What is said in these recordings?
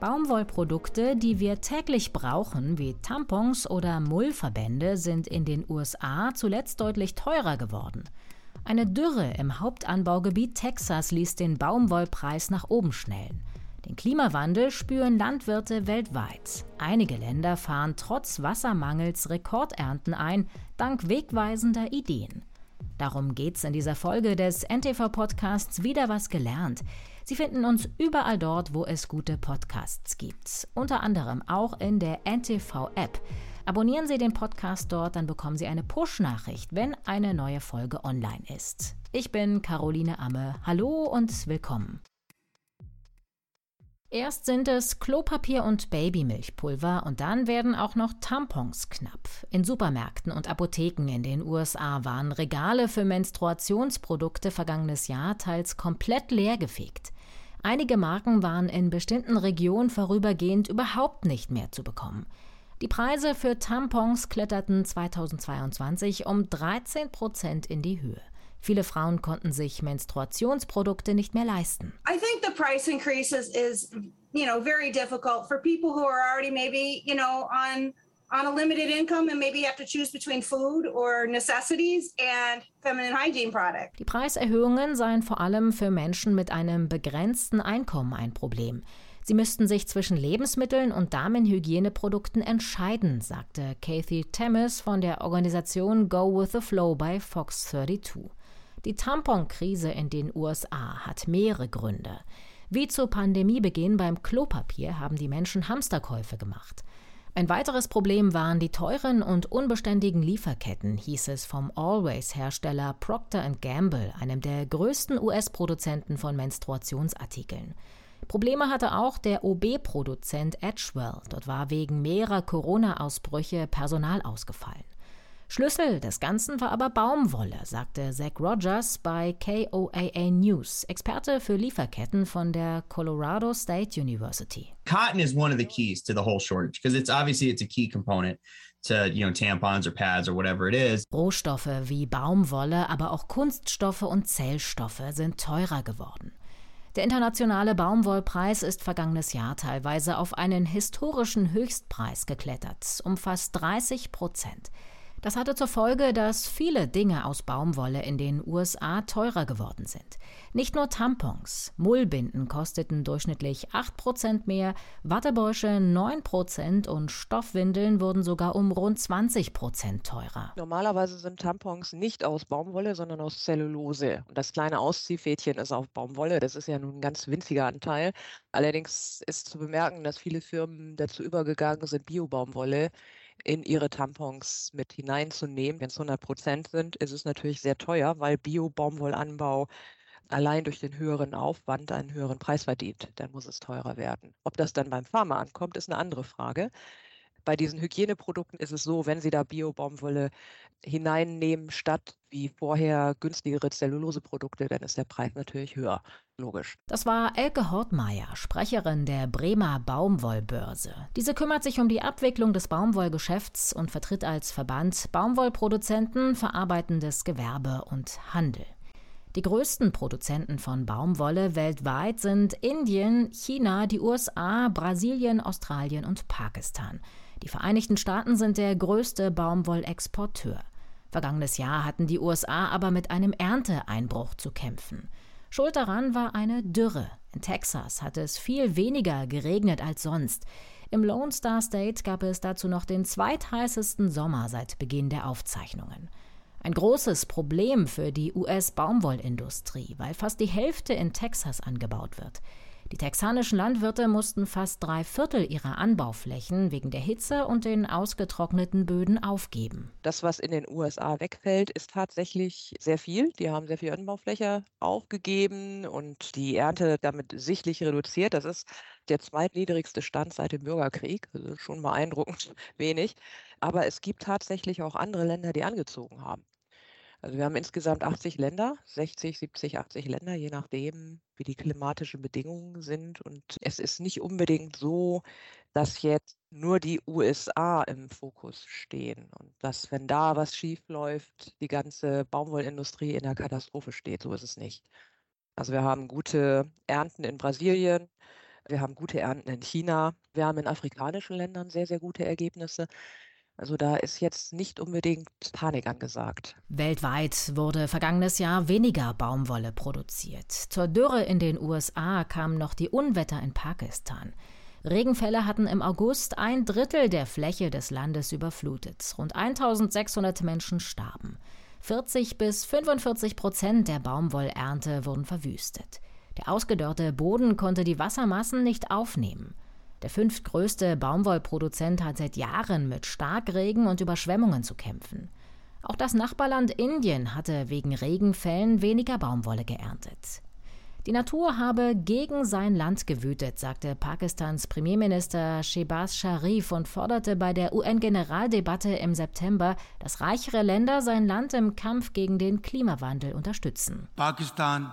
Baumwollprodukte, die wir täglich brauchen, wie Tampons oder Mullverbände, sind in den USA zuletzt deutlich teurer geworden. Eine Dürre im Hauptanbaugebiet Texas ließ den Baumwollpreis nach oben schnellen. Den Klimawandel spüren Landwirte weltweit. Einige Länder fahren trotz Wassermangels Rekordernten ein, dank wegweisender Ideen. Darum geht's in dieser Folge des NTV-Podcasts Wieder was gelernt. Sie finden uns überall dort, wo es gute Podcasts gibt. Unter anderem auch in der NTV-App. Abonnieren Sie den Podcast dort, dann bekommen Sie eine Push-Nachricht, wenn eine neue Folge online ist. Ich bin Caroline Amme. Hallo und willkommen. Erst sind es Klopapier und Babymilchpulver und dann werden auch noch Tampons knapp. In Supermärkten und Apotheken in den USA waren Regale für Menstruationsprodukte vergangenes Jahr teils komplett leergefegt. Einige Marken waren in bestimmten Regionen vorübergehend überhaupt nicht mehr zu bekommen. Die Preise für Tampons kletterten 2022 um 13 Prozent in die Höhe. Viele Frauen konnten sich Menstruationsprodukte nicht mehr leisten. I think the price increases is, you know, very difficult for people who are already maybe, you know, on on a limited income and maybe have to choose between food or necessities and feminine hygiene products. Die Preiserhöhungen seien vor allem für Menschen mit einem begrenzten Einkommen ein Problem. Sie müssten sich zwischen Lebensmitteln und Damenhygieneprodukten entscheiden, sagte Kathy Temmis von der Organisation Go with the Flow bei Fox 32. Die Tamponkrise in den USA hat mehrere Gründe. Wie zu Pandemiebeginn beim Klopapier haben die Menschen Hamsterkäufe gemacht. Ein weiteres Problem waren die teuren und unbeständigen Lieferketten, hieß es vom Always-Hersteller Procter Gamble, einem der größten US-Produzenten von Menstruationsartikeln. Probleme hatte auch der OB-Produzent Edgewell. Dort war wegen mehrerer Corona-Ausbrüche Personal ausgefallen. Schlüssel des Ganzen war aber Baumwolle, sagte Zach Rogers bei KOAA News, Experte für Lieferketten von der Colorado State University. Cotton is one of the keys to the whole shortage because it's obviously it's a key component to, you know, tampons or pads or whatever it is. Rohstoffe wie Baumwolle, aber auch Kunststoffe und Zellstoffe sind teurer geworden. Der internationale Baumwollpreis ist vergangenes Jahr teilweise auf einen historischen Höchstpreis geklettert, um fast 30 Prozent. Das hatte zur Folge, dass viele Dinge aus Baumwolle in den USA teurer geworden sind. Nicht nur Tampons, Mullbinden kosteten durchschnittlich 8% mehr, Wattebäusche 9% und Stoffwindeln wurden sogar um rund 20% teurer. Normalerweise sind Tampons nicht aus Baumwolle, sondern aus Zellulose. Und das kleine Ausziehfädchen ist auf Baumwolle, das ist ja nun ein ganz winziger Anteil. Allerdings ist zu bemerken, dass viele Firmen dazu übergegangen sind, Biobaumwolle in ihre Tampons mit hineinzunehmen. Wenn es 100 Prozent sind, ist es natürlich sehr teuer, weil Bio-Baumwollanbau allein durch den höheren Aufwand einen höheren Preis verdient. Dann muss es teurer werden. Ob das dann beim Pharma ankommt, ist eine andere Frage. Bei diesen Hygieneprodukten ist es so, wenn Sie da Bio-Baumwolle hineinnehmen statt wie vorher günstigere Zelluloseprodukte, dann ist der Preis natürlich höher. Logisch. Das war Elke Hortmeier, Sprecherin der Bremer Baumwollbörse. Diese kümmert sich um die Abwicklung des Baumwollgeschäfts und vertritt als Verband Baumwollproduzenten, verarbeitendes Gewerbe und Handel. Die größten Produzenten von Baumwolle weltweit sind Indien, China, die USA, Brasilien, Australien und Pakistan. Die Vereinigten Staaten sind der größte Baumwollexporteur. Vergangenes Jahr hatten die USA aber mit einem Ernteeinbruch zu kämpfen. Schuld daran war eine Dürre. In Texas hatte es viel weniger geregnet als sonst. Im Lone Star State gab es dazu noch den zweitheißesten Sommer seit Beginn der Aufzeichnungen. Ein großes Problem für die US-Baumwollindustrie, weil fast die Hälfte in Texas angebaut wird. Die texanischen Landwirte mussten fast drei Viertel ihrer Anbauflächen wegen der Hitze und den ausgetrockneten Böden aufgeben. Das, was in den USA wegfällt, ist tatsächlich sehr viel. Die haben sehr viel Anbaufläche aufgegeben und die Ernte damit sichtlich reduziert. Das ist der zweitniedrigste Stand seit dem Bürgerkrieg. Also schon beeindruckend wenig. Aber es gibt tatsächlich auch andere Länder, die angezogen haben. Also wir haben insgesamt 80 Länder, 60, 70, 80 Länder, je nachdem, wie die klimatischen Bedingungen sind. Und es ist nicht unbedingt so, dass jetzt nur die USA im Fokus stehen und dass, wenn da was schief läuft, die ganze Baumwollindustrie in der Katastrophe steht. So ist es nicht. Also wir haben gute Ernten in Brasilien, Wir haben gute Ernten in China. Wir haben in afrikanischen Ländern sehr, sehr gute Ergebnisse. Also da ist jetzt nicht unbedingt Panik angesagt. Weltweit wurde vergangenes Jahr weniger Baumwolle produziert. Zur Dürre in den USA kamen noch die Unwetter in Pakistan. Regenfälle hatten im August ein Drittel der Fläche des Landes überflutet. Rund 1600 Menschen starben. 40 bis 45 Prozent der Baumwollernte wurden verwüstet. Der ausgedörrte Boden konnte die Wassermassen nicht aufnehmen. Der fünftgrößte Baumwollproduzent hat seit Jahren mit Starkregen und Überschwemmungen zu kämpfen. Auch das Nachbarland Indien hatte wegen Regenfällen weniger Baumwolle geerntet. Die Natur habe gegen sein Land gewütet, sagte Pakistans Premierminister Shehbaz Sharif und forderte bei der UN-Generaldebatte im September, dass reichere Länder sein Land im Kampf gegen den Klimawandel unterstützen. Pakistan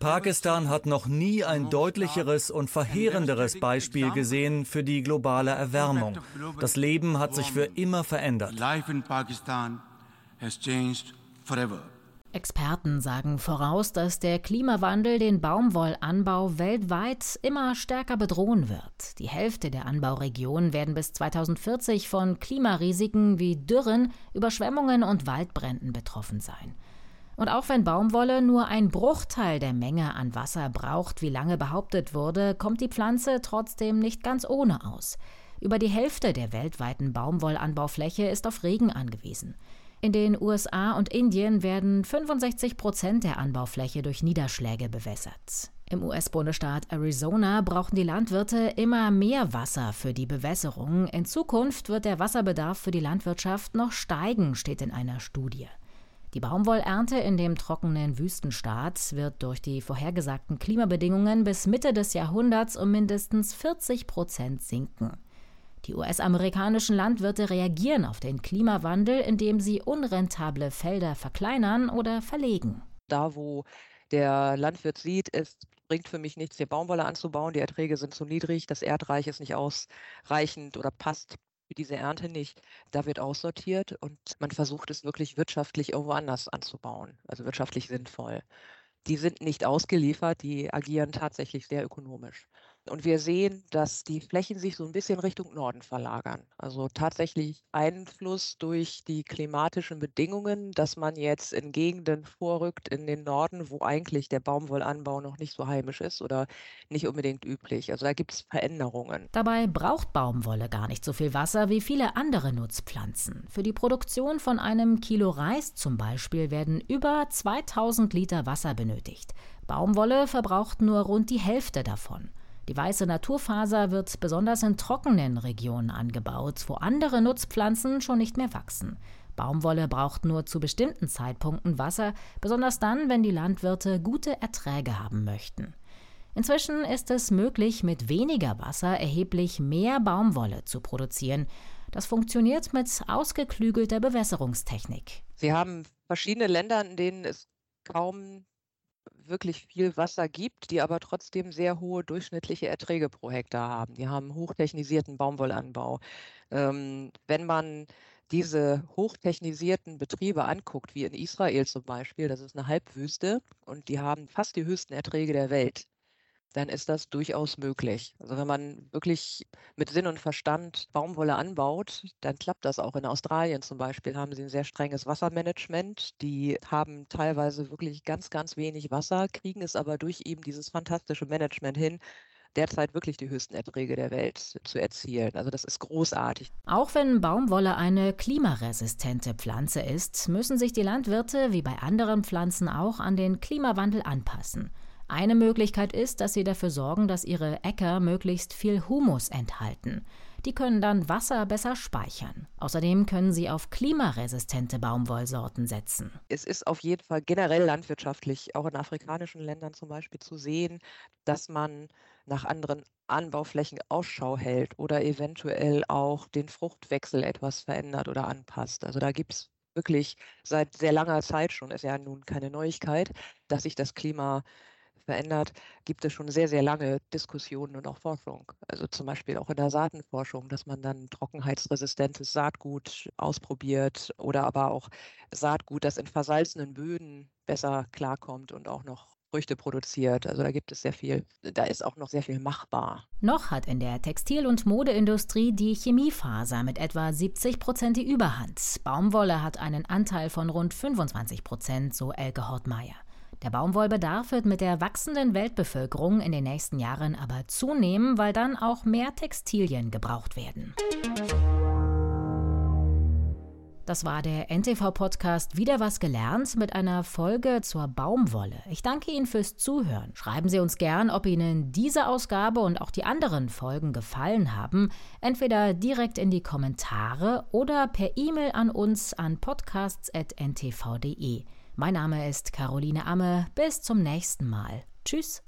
Pakistan hat noch nie ein deutlicheres und verheerenderes Beispiel gesehen für die globale Erwärmung. Das Leben hat sich für immer verändert. Experten sagen voraus, dass der Klimawandel den Baumwollanbau weltweit immer stärker bedrohen wird. Die Hälfte der Anbauregionen werden bis 2040 von Klimarisiken wie Dürren, Überschwemmungen und Waldbränden betroffen sein. Und auch wenn Baumwolle nur ein Bruchteil der Menge an Wasser braucht, wie lange behauptet wurde, kommt die Pflanze trotzdem nicht ganz ohne aus. Über die Hälfte der weltweiten Baumwollanbaufläche ist auf Regen angewiesen. In den USA und Indien werden 65 Prozent der Anbaufläche durch Niederschläge bewässert. Im US-Bundesstaat Arizona brauchen die Landwirte immer mehr Wasser für die Bewässerung. In Zukunft wird der Wasserbedarf für die Landwirtschaft noch steigen, steht in einer Studie. Die Baumwollernte in dem trockenen Wüstenstaat wird durch die vorhergesagten Klimabedingungen bis Mitte des Jahrhunderts um mindestens 40 Prozent sinken. Die US-amerikanischen Landwirte reagieren auf den Klimawandel, indem sie unrentable Felder verkleinern oder verlegen. Da, wo der Landwirt sieht, es bringt für mich nichts, hier Baumwolle anzubauen, die Erträge sind zu niedrig, das Erdreich ist nicht ausreichend oder passt für diese Ernte nicht. Da wird aussortiert und man versucht es wirklich wirtschaftlich irgendwo anders anzubauen, also wirtschaftlich sinnvoll. Die sind nicht ausgeliefert, die agieren tatsächlich sehr ökonomisch. Und wir sehen, dass die Flächen sich so ein bisschen Richtung Norden verlagern. Also tatsächlich Einfluss durch die klimatischen Bedingungen, dass man jetzt in Gegenden vorrückt in den Norden, wo eigentlich der Baumwollanbau noch nicht so heimisch ist oder nicht unbedingt üblich. Also da gibt es Veränderungen. Dabei braucht Baumwolle gar nicht so viel Wasser wie viele andere Nutzpflanzen. Für die Produktion von einem Kilo Reis zum Beispiel werden über 2000 Liter Wasser benötigt. Baumwolle verbraucht nur rund die Hälfte davon. Die weiße Naturfaser wird besonders in trockenen Regionen angebaut, wo andere Nutzpflanzen schon nicht mehr wachsen. Baumwolle braucht nur zu bestimmten Zeitpunkten Wasser, besonders dann, wenn die Landwirte gute Erträge haben möchten. Inzwischen ist es möglich, mit weniger Wasser erheblich mehr Baumwolle zu produzieren. Das funktioniert mit ausgeklügelter Bewässerungstechnik. Wir haben verschiedene Länder, in denen es kaum wirklich viel Wasser gibt, die aber trotzdem sehr hohe durchschnittliche Erträge pro Hektar haben. Die haben hochtechnisierten Baumwollanbau. Ähm, wenn man diese hochtechnisierten Betriebe anguckt, wie in Israel zum Beispiel, das ist eine Halbwüste und die haben fast die höchsten Erträge der Welt dann ist das durchaus möglich. Also wenn man wirklich mit Sinn und Verstand Baumwolle anbaut, dann klappt das auch. In Australien zum Beispiel haben sie ein sehr strenges Wassermanagement. Die haben teilweise wirklich ganz, ganz wenig Wasser, kriegen es aber durch eben dieses fantastische Management hin, derzeit wirklich die höchsten Erträge der Welt zu erzielen. Also das ist großartig. Auch wenn Baumwolle eine klimaresistente Pflanze ist, müssen sich die Landwirte wie bei anderen Pflanzen auch an den Klimawandel anpassen. Eine Möglichkeit ist, dass sie dafür sorgen, dass ihre Äcker möglichst viel Humus enthalten. Die können dann Wasser besser speichern. Außerdem können sie auf klimaresistente Baumwollsorten setzen. Es ist auf jeden Fall generell landwirtschaftlich, auch in afrikanischen Ländern zum Beispiel, zu sehen, dass man nach anderen Anbauflächen Ausschau hält oder eventuell auch den Fruchtwechsel etwas verändert oder anpasst. Also da gibt es wirklich seit sehr langer Zeit schon, ist ja nun keine Neuigkeit, dass sich das Klima verändert, gibt es schon sehr, sehr lange Diskussionen und auch Forschung. Also zum Beispiel auch in der Saatenforschung, dass man dann trockenheitsresistentes Saatgut ausprobiert oder aber auch Saatgut, das in versalzenen Böden besser klarkommt und auch noch Früchte produziert. Also da gibt es sehr viel, da ist auch noch sehr viel machbar. Noch hat in der Textil- und Modeindustrie die Chemiefaser mit etwa 70 Prozent die Überhand. Baumwolle hat einen Anteil von rund 25 Prozent, so Elke Hortmeier. Der Baumwollbedarf wird mit der wachsenden Weltbevölkerung in den nächsten Jahren aber zunehmen, weil dann auch mehr Textilien gebraucht werden. Das war der NTV-Podcast Wieder was gelernt mit einer Folge zur Baumwolle. Ich danke Ihnen fürs Zuhören. Schreiben Sie uns gern, ob Ihnen diese Ausgabe und auch die anderen Folgen gefallen haben. Entweder direkt in die Kommentare oder per E-Mail an uns an podcasts.ntv.de. Mein Name ist Caroline Amme. Bis zum nächsten Mal. Tschüss.